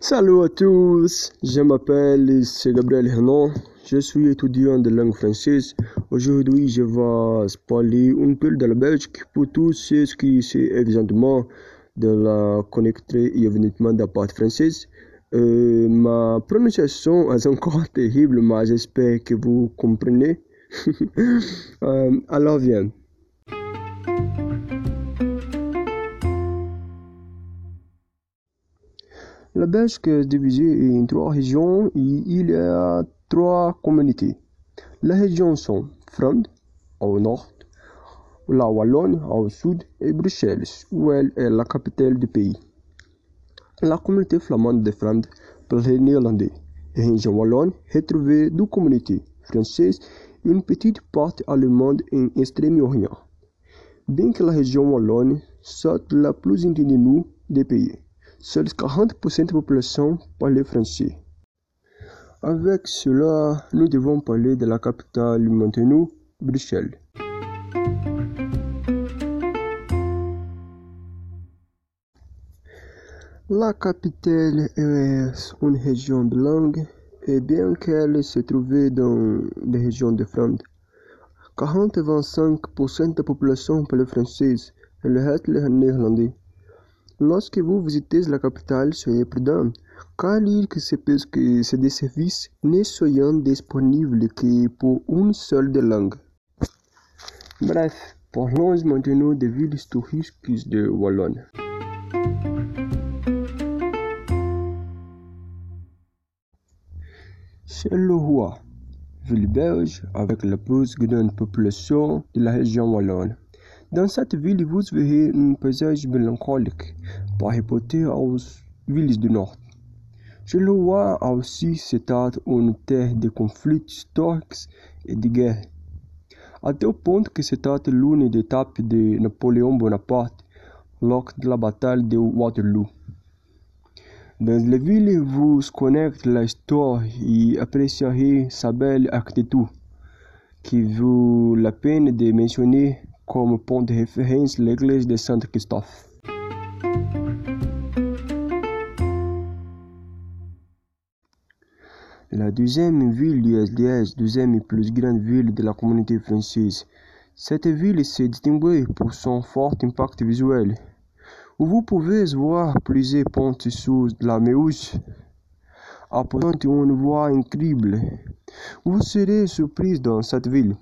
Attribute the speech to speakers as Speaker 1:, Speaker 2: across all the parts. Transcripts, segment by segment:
Speaker 1: Salut à tous, je m'appelle Gabriel Renan, je suis étudiant de langue française. Aujourd'hui, je vais parler un peu de la Belgique pour tous ceux qui sont évidemment de la connecter évidemment de la part française. Euh, ma prononciation est encore terrible, mais j'espère que vous comprenez. euh, alors, viens. La Belgique est divisée en trois régions et il y a trois communautés. Les régions sont Flandre au nord, la Wallonne au sud et Bruxelles, où elle est la capitale du pays. La communauté flamande de Flandre parle néerlandais. La région wallonne retrouvée deux communautés françaises et une petite partie allemande en Extrême-Orient. Bien que la région wallonne soit la plus entendue du pays, seuls 40% de la population parle français. Avec cela, nous devons parler de la capitale maintenant, Bruxelles. La capitale est une région bilingue et bien qu'elle se trouve dans la région de Flandre, 40-25% de la population parle français et le reste le néerlandais. Lorsque vous visitez la capitale, soyez prudent, car il se peut que ces services ne soient disponibles que pour une seule des langues. Bref, parlons maintenant des villes historiques de Wallonne. Charleroi, ville belge avec la plus grande population de la région wallonne. Dans cette ville, vous verrez un paysage mélancolique par rapport aux villes du Nord. Charleroi a aussi été une terre de conflits historiques et de guerres, à tel point que c'était l'une des étapes de Napoléon Bonaparte lors de la bataille de Waterloo. Dans la ville, vous connaîtrez l'histoire et apprécierez sa belle architecture, qui vaut la peine de mentionner comme point de référence l'église de Saint-Christophe. La deuxième ville est Liège, deuxième plus grande ville de la communauté française. Cette ville se distingue pour son fort impact visuel. Vous pouvez voir plusieurs ponts sur la Meuse, apportant une voix incroyable. Vous serez surpris dans cette ville.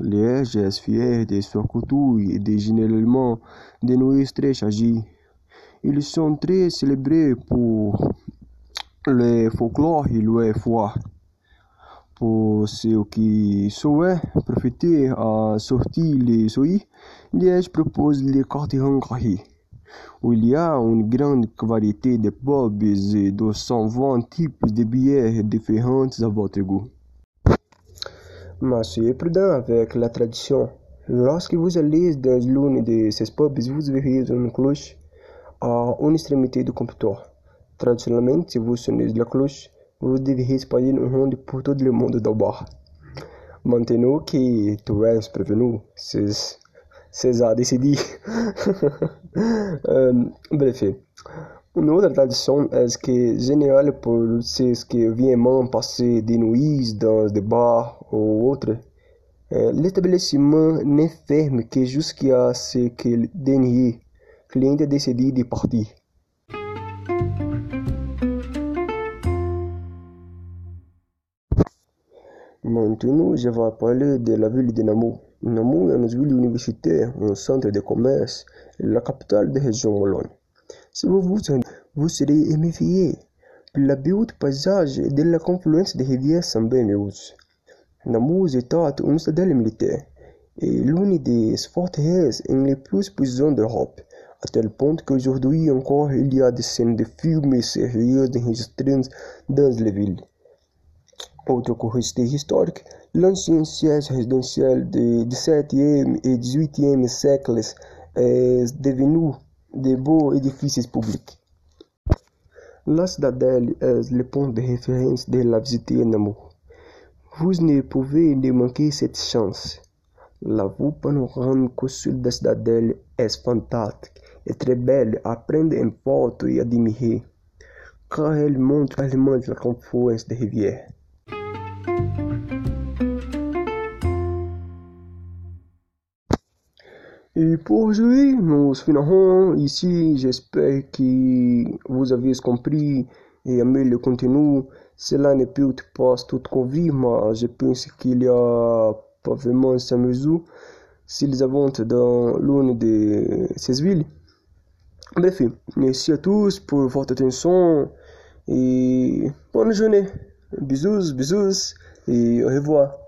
Speaker 1: Liège fier de sa et de généralement de nos très chargés. Ils sont très célébrés pour le folklore et le foi. Pour ceux qui souhaitent profiter à sortir les soins, Liège propose les gris où il y a une grande variété de pubs et 220 types de bières différentes à votre goût. Mais soyez prudent avec la tradition. Lorsque vous allez dans l'une de ces pubs, vous verrez une cloche à une extrémité du comptoir. Traditionnellement, si vous sonnez la cloche, vous devez espalher une ronde pour tout le monde do bar. Maintenant que tu es prévenu, c'est à décider. euh, bref, une autre tradition est que général pour ceux qui viennent passer des nuits dans des bars ou autres, euh, l'établissement ne ferme que jusqu'à ce que le dernier client décide de partir. Maintenant, je vais parler de la ville de Namur. Namur est une ville universitaire, un centre de commerce et la capitale de la région Wallonne. Si vous vous serez émerveillé par la beauté paysage de la confluence des rivières Meuse. Namur est une citadelle militaire et l'une des forteresses les plus puissantes d'Europe, à tel point qu'aujourd'hui encore il y a des scènes de films sérieux enregistrées dans la ville. Autre curiosité historique, l'ancien siège résidentiel du XVIIe et XVIIIe siècles est devenu de beaux édifices publics. La citadelle est le point de référence de la visite à Namur. Vous ne pouvez ne manquer cette chance. La vue panoramique sur la citadelle est fantastique et très belle à prendre en photo et admirer. car elle montre alimente la confluence des rivières. Et pour aujourd'hui, nous finirons ici. J'espère que vous avez compris et aimé le contenu. Cela ne peut pas tout trouver, mais je pense qu'il y a pas vraiment sa mesure s'ils avancent dans l'une de ces villes. Bref, merci à tous pour votre attention et bonne journée. Bisous, bisous et au revoir.